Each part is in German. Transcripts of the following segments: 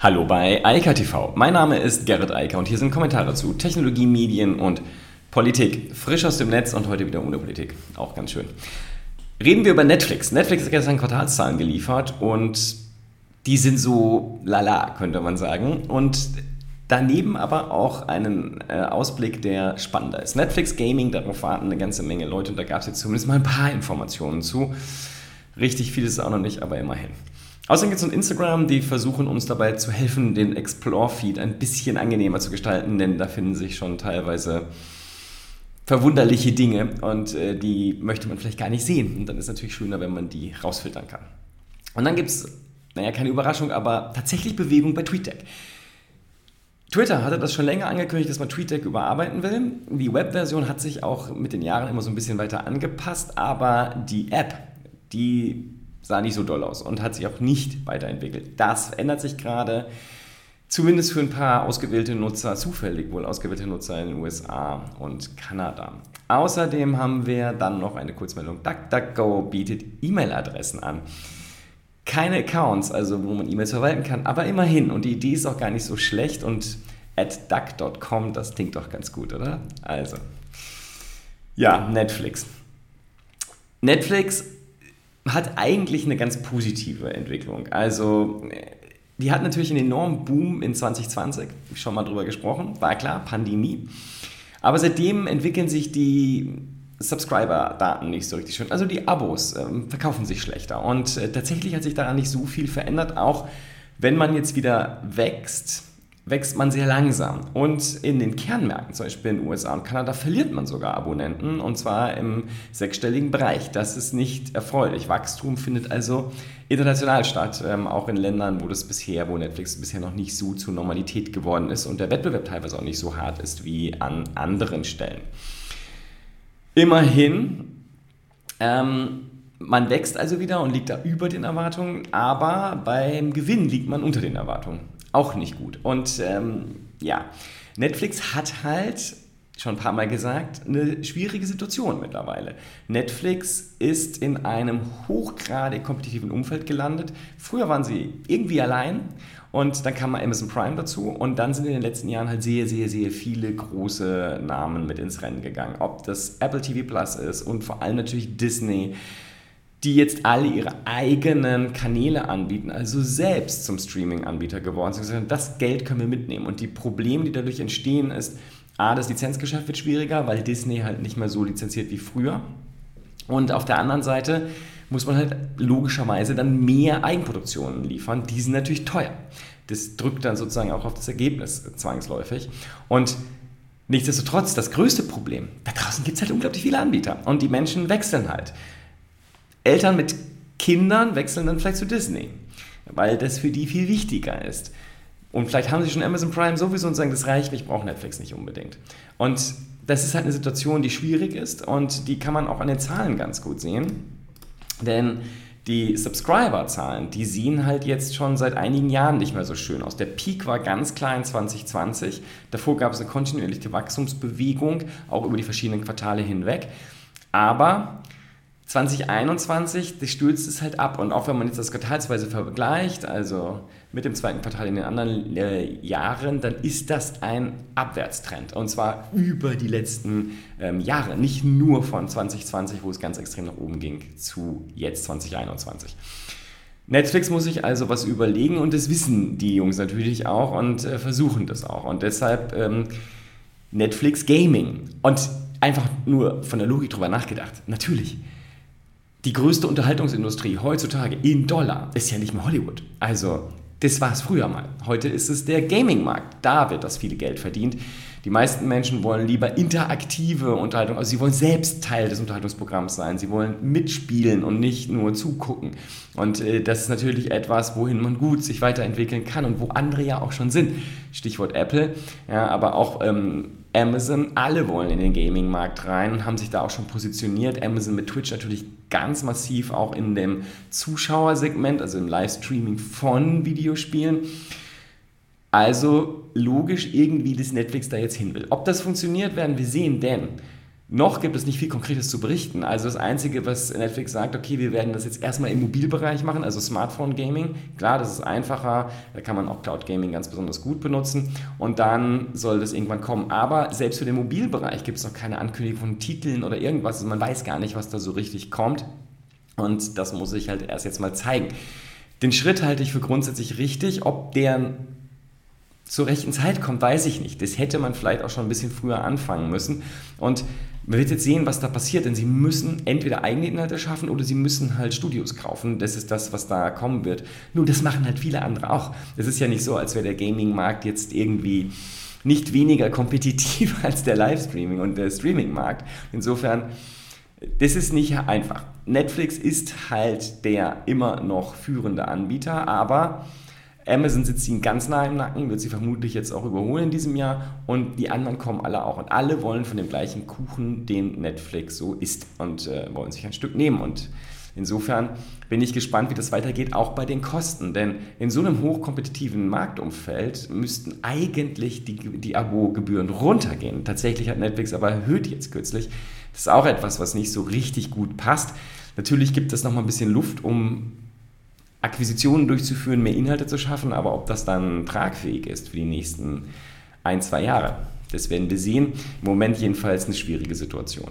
Hallo bei Eika TV. Mein Name ist Gerrit Eiker und hier sind Kommentare zu Technologie, Medien und Politik. Frisch aus dem Netz und heute wieder ohne Politik. Auch ganz schön. Reden wir über Netflix. Netflix hat gestern Quartalszahlen geliefert und die sind so lala, könnte man sagen. Und daneben aber auch einen äh, Ausblick, der spannender ist. Netflix Gaming, darauf warten eine ganze Menge Leute und da gab es jetzt zumindest mal ein paar Informationen zu. Richtig viel ist es auch noch nicht, aber immerhin. Außerdem gibt es noch Instagram, die versuchen uns dabei zu helfen, den Explore-Feed ein bisschen angenehmer zu gestalten, denn da finden sich schon teilweise verwunderliche Dinge und äh, die möchte man vielleicht gar nicht sehen. Und dann ist es natürlich schöner, wenn man die rausfiltern kann. Und dann gibt es, naja, keine Überraschung, aber tatsächlich Bewegung bei TweetDeck. Twitter hatte das schon länger angekündigt, dass man TweetDeck überarbeiten will. Die Webversion hat sich auch mit den Jahren immer so ein bisschen weiter angepasst, aber die App, die sah nicht so doll aus und hat sich auch nicht weiterentwickelt. Das ändert sich gerade, zumindest für ein paar ausgewählte Nutzer, zufällig wohl ausgewählte Nutzer in den USA und Kanada. Außerdem haben wir dann noch eine Kurzmeldung. DuckDuckGo bietet E-Mail-Adressen an. Keine Accounts, also wo man E-Mails verwalten kann, aber immerhin. Und die Idee ist auch gar nicht so schlecht und at duck.com, das klingt doch ganz gut, oder? Also, ja, Netflix. Netflix hat eigentlich eine ganz positive Entwicklung. Also die hat natürlich einen enormen Boom in 2020, schon mal drüber gesprochen, war klar, Pandemie. Aber seitdem entwickeln sich die Subscriber-Daten nicht so richtig schön. Also die Abos ähm, verkaufen sich schlechter. Und äh, tatsächlich hat sich daran nicht so viel verändert, auch wenn man jetzt wieder wächst wächst man sehr langsam. Und in den Kernmärkten, zum Beispiel in den USA und Kanada, verliert man sogar Abonnenten und zwar im sechsstelligen Bereich. Das ist nicht erfreulich. Wachstum findet also international statt, ähm, auch in Ländern, wo das bisher, wo Netflix bisher noch nicht so zur Normalität geworden ist und der Wettbewerb teilweise auch nicht so hart ist wie an anderen Stellen. Immerhin, ähm, man wächst also wieder und liegt da über den Erwartungen, aber beim Gewinn liegt man unter den Erwartungen auch nicht gut. Und ähm, ja, Netflix hat halt schon ein paar Mal gesagt, eine schwierige Situation mittlerweile. Netflix ist in einem hochgradig kompetitiven Umfeld gelandet. Früher waren sie irgendwie allein und dann kam mal Amazon Prime dazu und dann sind in den letzten Jahren halt sehr, sehr, sehr viele große Namen mit ins Rennen gegangen. Ob das Apple TV Plus ist und vor allem natürlich Disney die jetzt alle ihre eigenen Kanäle anbieten, also selbst zum Streaming-Anbieter geworden sind. Das Geld können wir mitnehmen. Und die Probleme, die dadurch entstehen, ist, A, das Lizenzgeschäft wird schwieriger, weil Disney halt nicht mehr so lizenziert wie früher. Und auf der anderen Seite muss man halt logischerweise dann mehr Eigenproduktionen liefern. Die sind natürlich teuer. Das drückt dann sozusagen auch auf das Ergebnis zwangsläufig. Und nichtsdestotrotz, das größte Problem, da draußen gibt es halt unglaublich viele Anbieter. Und die Menschen wechseln halt. Eltern mit Kindern wechseln dann vielleicht zu Disney, weil das für die viel wichtiger ist. Und vielleicht haben sie schon Amazon Prime sowieso und sagen, das reicht, ich brauche Netflix nicht unbedingt. Und das ist halt eine Situation, die schwierig ist und die kann man auch an den Zahlen ganz gut sehen. Denn die Subscriber-Zahlen, die sehen halt jetzt schon seit einigen Jahren nicht mehr so schön aus. Der Peak war ganz klar in 2020. Davor gab es eine kontinuierliche Wachstumsbewegung, auch über die verschiedenen Quartale hinweg. Aber 2021, das stürzt es halt ab. Und auch wenn man jetzt das quartalsweise vergleicht, also mit dem zweiten Quartal in den anderen äh, Jahren, dann ist das ein Abwärtstrend. Und zwar über die letzten ähm, Jahre. Nicht nur von 2020, wo es ganz extrem nach oben ging, zu jetzt 2021. Netflix muss sich also was überlegen und das wissen die Jungs natürlich auch und äh, versuchen das auch. Und deshalb ähm, Netflix Gaming. Und einfach nur von der Logik drüber nachgedacht. Natürlich die größte Unterhaltungsindustrie heutzutage in Dollar ist ja nicht mehr Hollywood. Also, das war es früher mal. Heute ist es der Gaming-Markt. Da wird das viel Geld verdient. Die meisten Menschen wollen lieber interaktive Unterhaltung, also sie wollen selbst Teil des Unterhaltungsprogramms sein, sie wollen mitspielen und nicht nur zugucken. Und äh, das ist natürlich etwas, wohin man gut sich weiterentwickeln kann und wo andere ja auch schon sind. Stichwort Apple, ja, aber auch ähm, Amazon, alle wollen in den Gaming-Markt rein und haben sich da auch schon positioniert. Amazon mit Twitch natürlich ganz massiv auch in dem Zuschauersegment, also im Livestreaming von Videospielen. Also logisch irgendwie, dass Netflix da jetzt hin will. Ob das funktioniert, werden wir sehen, denn noch gibt es nicht viel Konkretes zu berichten. Also das Einzige, was Netflix sagt, okay, wir werden das jetzt erstmal im Mobilbereich machen, also Smartphone Gaming. Klar, das ist einfacher, da kann man auch Cloud Gaming ganz besonders gut benutzen und dann soll das irgendwann kommen. Aber selbst für den Mobilbereich gibt es noch keine Ankündigung von Titeln oder irgendwas. Also man weiß gar nicht, was da so richtig kommt und das muss ich halt erst jetzt mal zeigen. Den Schritt halte ich für grundsätzlich richtig. Ob der zur rechten Zeit kommt, weiß ich nicht. Das hätte man vielleicht auch schon ein bisschen früher anfangen müssen. Und man wird jetzt sehen, was da passiert, denn sie müssen entweder eigene Inhalte schaffen oder sie müssen halt Studios kaufen. Das ist das, was da kommen wird. Nur das machen halt viele andere auch. Es ist ja nicht so, als wäre der Gaming-Markt jetzt irgendwie nicht weniger kompetitiv als der Livestreaming und der Streaming-Markt. Insofern, das ist nicht einfach. Netflix ist halt der immer noch führende Anbieter, aber Amazon sitzt ihnen ganz nah im Nacken, wird sie vermutlich jetzt auch überholen in diesem Jahr und die anderen kommen alle auch. Und alle wollen von dem gleichen Kuchen, den Netflix so isst und äh, wollen sich ein Stück nehmen. Und insofern bin ich gespannt, wie das weitergeht, auch bei den Kosten. Denn in so einem hochkompetitiven Marktumfeld müssten eigentlich die, die Abo-Gebühren runtergehen. Tatsächlich hat Netflix aber erhöht jetzt kürzlich. Das ist auch etwas, was nicht so richtig gut passt. Natürlich gibt es noch mal ein bisschen Luft, um Akquisitionen durchzuführen, mehr Inhalte zu schaffen, aber ob das dann tragfähig ist für die nächsten ein, zwei Jahre, das werden wir sehen. Im Moment jedenfalls eine schwierige Situation.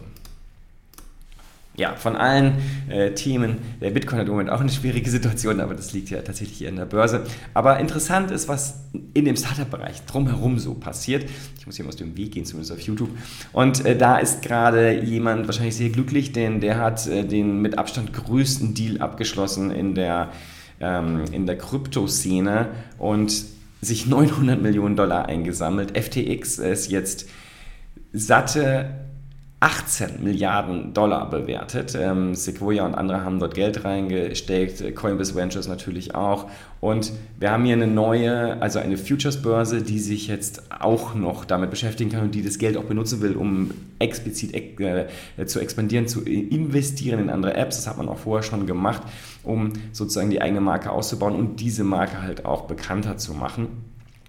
Ja, von allen äh, Themen, der Bitcoin hat im Moment auch eine schwierige Situation, aber das liegt ja tatsächlich hier in der Börse. Aber interessant ist, was in dem Startup-Bereich drumherum so passiert. Ich muss hier mal aus dem Weg gehen, zumindest auf YouTube. Und äh, da ist gerade jemand wahrscheinlich sehr glücklich, denn der hat äh, den mit Abstand größten Deal abgeschlossen in der ähm, in der Kryptoszene und sich 900 Millionen Dollar eingesammelt. FTX ist jetzt satte 18 Milliarden Dollar bewertet. Ähm, Sequoia und andere haben dort Geld reingesteckt, Coinbase Ventures natürlich auch. Und wir haben hier eine neue, also eine Futures-Börse, die sich jetzt auch noch damit beschäftigen kann und die das Geld auch benutzen will, um explizit äh, zu expandieren, zu investieren in andere Apps. Das hat man auch vorher schon gemacht, um sozusagen die eigene Marke auszubauen und diese Marke halt auch bekannter zu machen.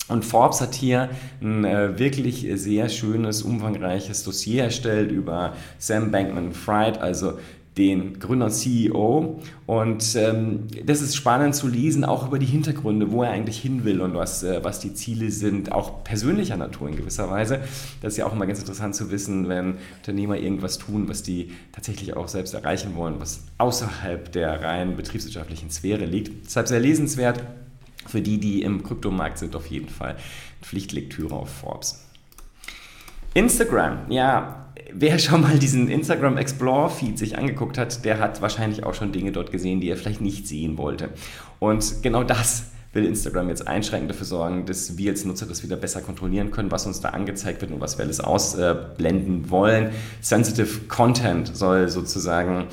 Und Forbes hat hier ein äh, wirklich sehr schönes, umfangreiches Dossier erstellt über Sam Bankman-Fried, also den Gründer und CEO. Und ähm, das ist spannend zu lesen, auch über die Hintergründe, wo er eigentlich hin will und was, äh, was die Ziele sind, auch persönlicher Natur in gewisser Weise. Das ist ja auch immer ganz interessant zu wissen, wenn Unternehmer irgendwas tun, was die tatsächlich auch selbst erreichen wollen, was außerhalb der rein betriebswirtschaftlichen Sphäre liegt. Deshalb sehr lesenswert für die, die im Kryptomarkt sind, auf jeden Fall Pflichtlektüre auf Forbes. Instagram, ja, wer schon mal diesen Instagram Explore Feed sich angeguckt hat, der hat wahrscheinlich auch schon Dinge dort gesehen, die er vielleicht nicht sehen wollte. Und genau das will Instagram jetzt einschränkend dafür sorgen, dass wir als Nutzer das wieder besser kontrollieren können, was uns da angezeigt wird und was wir alles ausblenden wollen. Sensitive Content soll sozusagen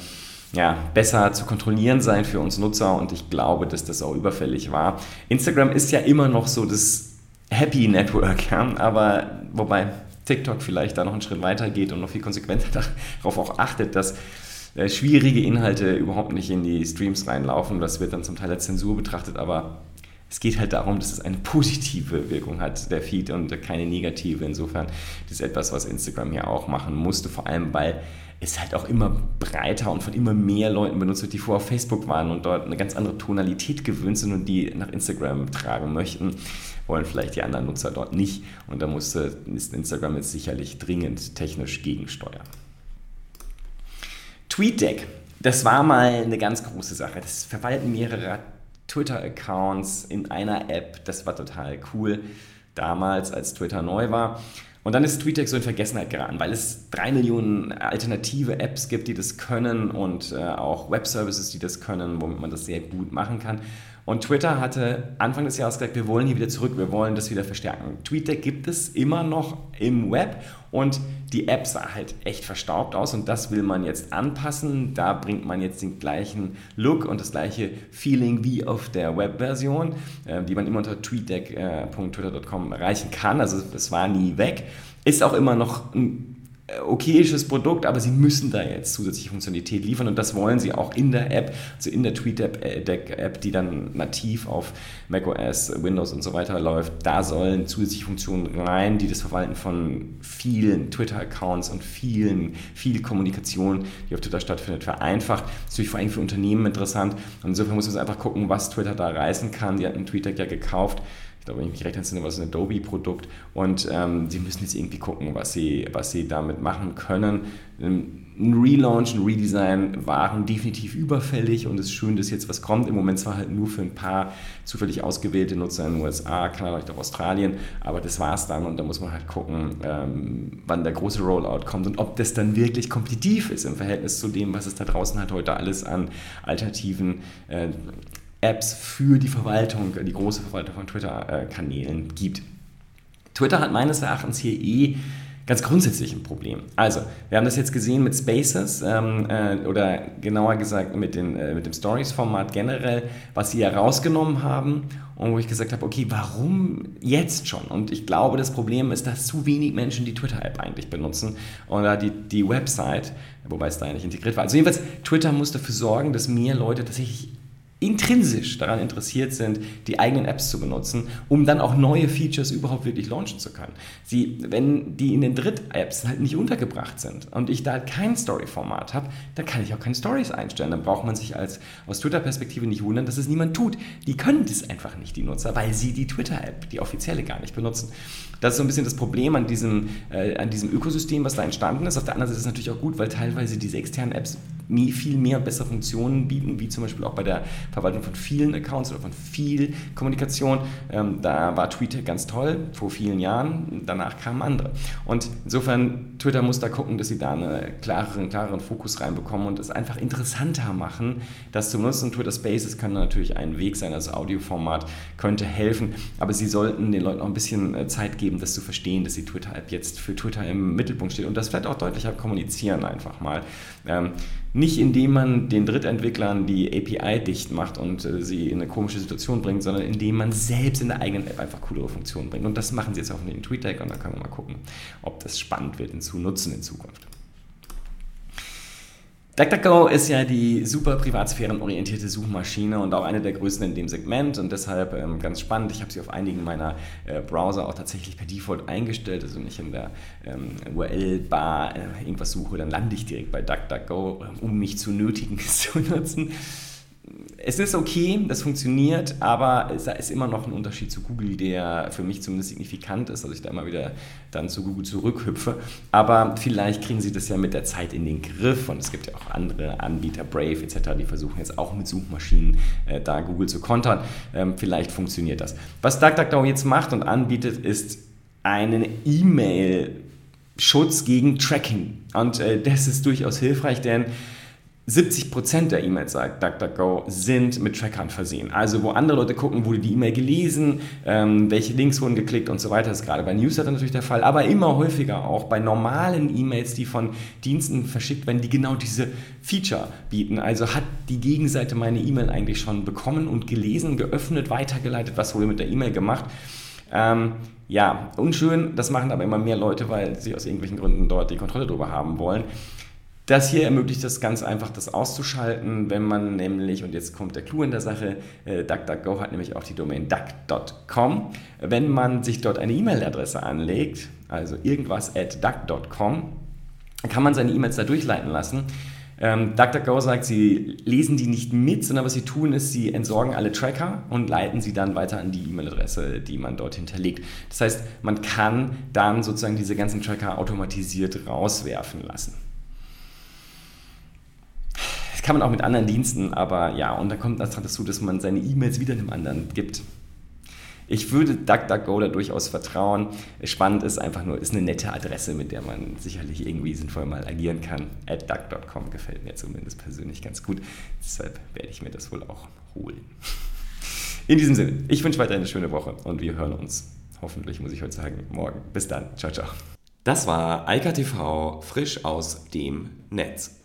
ja, besser zu kontrollieren sein für uns Nutzer und ich glaube, dass das auch überfällig war. Instagram ist ja immer noch so das Happy Network, ja, aber wobei TikTok vielleicht da noch einen Schritt weiter geht und noch viel konsequenter darauf auch achtet, dass äh, schwierige Inhalte überhaupt nicht in die Streams reinlaufen. Das wird dann zum Teil als Zensur betrachtet, aber es geht halt darum, dass es eine positive Wirkung hat, der Feed, und keine negative. Insofern das ist etwas, was Instagram hier auch machen musste, vor allem weil es halt auch immer breiter und von immer mehr Leuten benutzt wird, die vorher auf Facebook waren und dort eine ganz andere Tonalität gewöhnt sind und die nach Instagram tragen möchten, wollen vielleicht die anderen Nutzer dort nicht. Und da musste ist Instagram jetzt sicherlich dringend technisch gegensteuern. TweetDeck, das war mal eine ganz große Sache. Das verwalten mehrere Twitter-Accounts in einer App. Das war total cool damals, als Twitter neu war. Und dann ist TweetDeck so in Vergessenheit geraten, weil es drei Millionen alternative Apps gibt, die das können und äh, auch Webservices, die das können, womit man das sehr gut machen kann. Und Twitter hatte Anfang des Jahres gesagt, wir wollen hier wieder zurück, wir wollen das wieder verstärken. TweetDeck gibt es immer noch im Web und die App sah halt echt verstaubt aus und das will man jetzt anpassen. Da bringt man jetzt den gleichen Look und das gleiche Feeling wie auf der Webversion, äh, die man immer unter tweetdeck.twitter.com erreichen kann. Also es war nie weg. Ist auch immer noch ein okayisches Produkt, aber sie müssen da jetzt zusätzliche Funktionalität liefern und das wollen sie auch in der App, also in der TweetDeck-App, die dann nativ auf macOS, Windows und so weiter läuft. Da sollen zusätzliche Funktionen rein, die das Verwalten von vielen Twitter-Accounts und vielen, viel Kommunikation, die auf Twitter stattfindet, vereinfacht. Das ist natürlich vor allem für Unternehmen interessant. Insofern muss man einfach gucken, was Twitter da reißen kann. Die hatten TweetDeck ja gekauft ich glaube, wenn ich mich recht entsinne, war es ein Adobe-Produkt und ähm, sie müssen jetzt irgendwie gucken, was sie, was sie damit machen können. Ähm, ein Relaunch, ein Redesign waren definitiv überfällig und es ist schön, dass jetzt was kommt. Im Moment zwar halt nur für ein paar zufällig ausgewählte Nutzer in den USA, Kanada, auch Australien, aber das war es dann und da muss man halt gucken, ähm, wann der große Rollout kommt und ob das dann wirklich kompetitiv ist im Verhältnis zu dem, was es da draußen halt heute alles an alternativen äh, Apps für die Verwaltung, die große Verwaltung von Twitter-Kanälen gibt. Twitter hat meines Erachtens hier eh ganz grundsätzlich ein Problem. Also, wir haben das jetzt gesehen mit Spaces ähm, äh, oder genauer gesagt mit, den, äh, mit dem Stories-Format generell, was sie herausgenommen haben und wo ich gesagt habe, okay, warum jetzt schon? Und ich glaube, das Problem ist, dass zu wenig Menschen die Twitter-App eigentlich benutzen oder die, die Website, wobei es da ja nicht integriert war. Also jedenfalls, Twitter muss dafür sorgen, dass mehr Leute tatsächlich intrinsisch daran interessiert sind, die eigenen Apps zu benutzen, um dann auch neue Features überhaupt wirklich launchen zu können. Sie, wenn die in den Dritt-Apps halt nicht untergebracht sind und ich da halt kein Story-Format habe, dann kann ich auch keine Stories einstellen. Dann braucht man sich als aus Twitter-Perspektive nicht wundern, dass es niemand tut. Die können das einfach nicht, die Nutzer, weil sie die Twitter-App, die offizielle, gar nicht benutzen. Das ist so ein bisschen das Problem an diesem, äh, an diesem Ökosystem, was da entstanden ist. Auf der anderen Seite ist es natürlich auch gut, weil teilweise diese externen Apps viel mehr bessere Funktionen bieten, wie zum Beispiel auch bei der Verwaltung von vielen Accounts oder von viel Kommunikation. Ähm, da war Twitter ganz toll vor vielen Jahren, danach kamen andere. Und insofern, Twitter muss da gucken, dass sie da einen klareren, klareren Fokus reinbekommen und es einfach interessanter machen, das zu nutzen. Twitter Spaces kann natürlich ein Weg sein, das Audioformat könnte helfen, aber sie sollten den Leuten auch ein bisschen äh, Zeit geben, das zu verstehen, dass die Twitter-App jetzt für Twitter im Mittelpunkt steht und das vielleicht auch deutlicher kommunizieren einfach mal. Ähm, nicht indem man den Drittentwicklern die API dicht macht und äh, sie in eine komische Situation bringt, sondern indem man selbst in der eigenen App einfach coolere Funktionen bringt. Und das machen sie jetzt auch in den TweetDeck und da können wir mal gucken, ob das spannend wird in zu nutzen in Zukunft. DuckDuckGo ist ja die super privatsphärenorientierte Suchmaschine und auch eine der größten in dem Segment und deshalb ähm, ganz spannend. Ich habe sie auf einigen meiner äh, Browser auch tatsächlich per Default eingestellt. Also wenn ich in der ähm, URL-Bar äh, irgendwas suche, dann lande ich direkt bei DuckDuckGo, um mich zu nötigen, es zu nutzen es ist okay, das funktioniert, aber es ist immer noch ein Unterschied zu Google, der für mich zumindest signifikant ist, dass ich da immer wieder dann zu Google zurückhüpfe. Aber vielleicht kriegen sie das ja mit der Zeit in den Griff und es gibt ja auch andere Anbieter, Brave etc., die versuchen jetzt auch mit Suchmaschinen äh, da Google zu kontern. Ähm, vielleicht funktioniert das. Was DuckDuckGo jetzt macht und anbietet, ist einen E-Mail- Schutz gegen Tracking. Und äh, das ist durchaus hilfreich, denn 70% der E-Mails, sagt DuckDuckGo, sind mit Trackern versehen. Also wo andere Leute gucken, wurde die E-Mail gelesen, ähm, welche Links wurden geklickt und so weiter. Das ist gerade bei Newsletter natürlich der Fall, aber immer häufiger auch bei normalen E-Mails, die von Diensten verschickt werden, die genau diese Feature bieten. Also hat die Gegenseite meine E-Mail eigentlich schon bekommen und gelesen, geöffnet, weitergeleitet, was wurde mit der E-Mail gemacht. Ähm, ja, unschön, das machen aber immer mehr Leute, weil sie aus irgendwelchen Gründen dort die Kontrolle darüber haben wollen. Das hier ermöglicht es ganz einfach, das auszuschalten, wenn man nämlich, und jetzt kommt der Clou in der Sache, äh, DuckDuckGo hat nämlich auch die Domain duck.com. Wenn man sich dort eine E-Mail-Adresse anlegt, also irgendwas at duck.com, kann man seine E-Mails da durchleiten lassen. Ähm, DuckDuckGo sagt, sie lesen die nicht mit, sondern was sie tun, ist, sie entsorgen alle Tracker und leiten sie dann weiter an die E-Mail-Adresse, die man dort hinterlegt. Das heißt, man kann dann sozusagen diese ganzen Tracker automatisiert rauswerfen lassen kann man auch mit anderen Diensten, aber ja, und da kommt das dazu, dass man seine E-Mails wieder einem anderen gibt. Ich würde DuckDuckGo da durchaus vertrauen. Spannend ist einfach nur, ist eine nette Adresse, mit der man sicherlich irgendwie sinnvoll mal agieren kann. At duck.com gefällt mir zumindest persönlich ganz gut. Deshalb werde ich mir das wohl auch holen. In diesem Sinne, ich wünsche weiter eine schöne Woche und wir hören uns hoffentlich, muss ich heute sagen, morgen. Bis dann. Ciao, ciao. Das war Eika TV frisch aus dem Netz.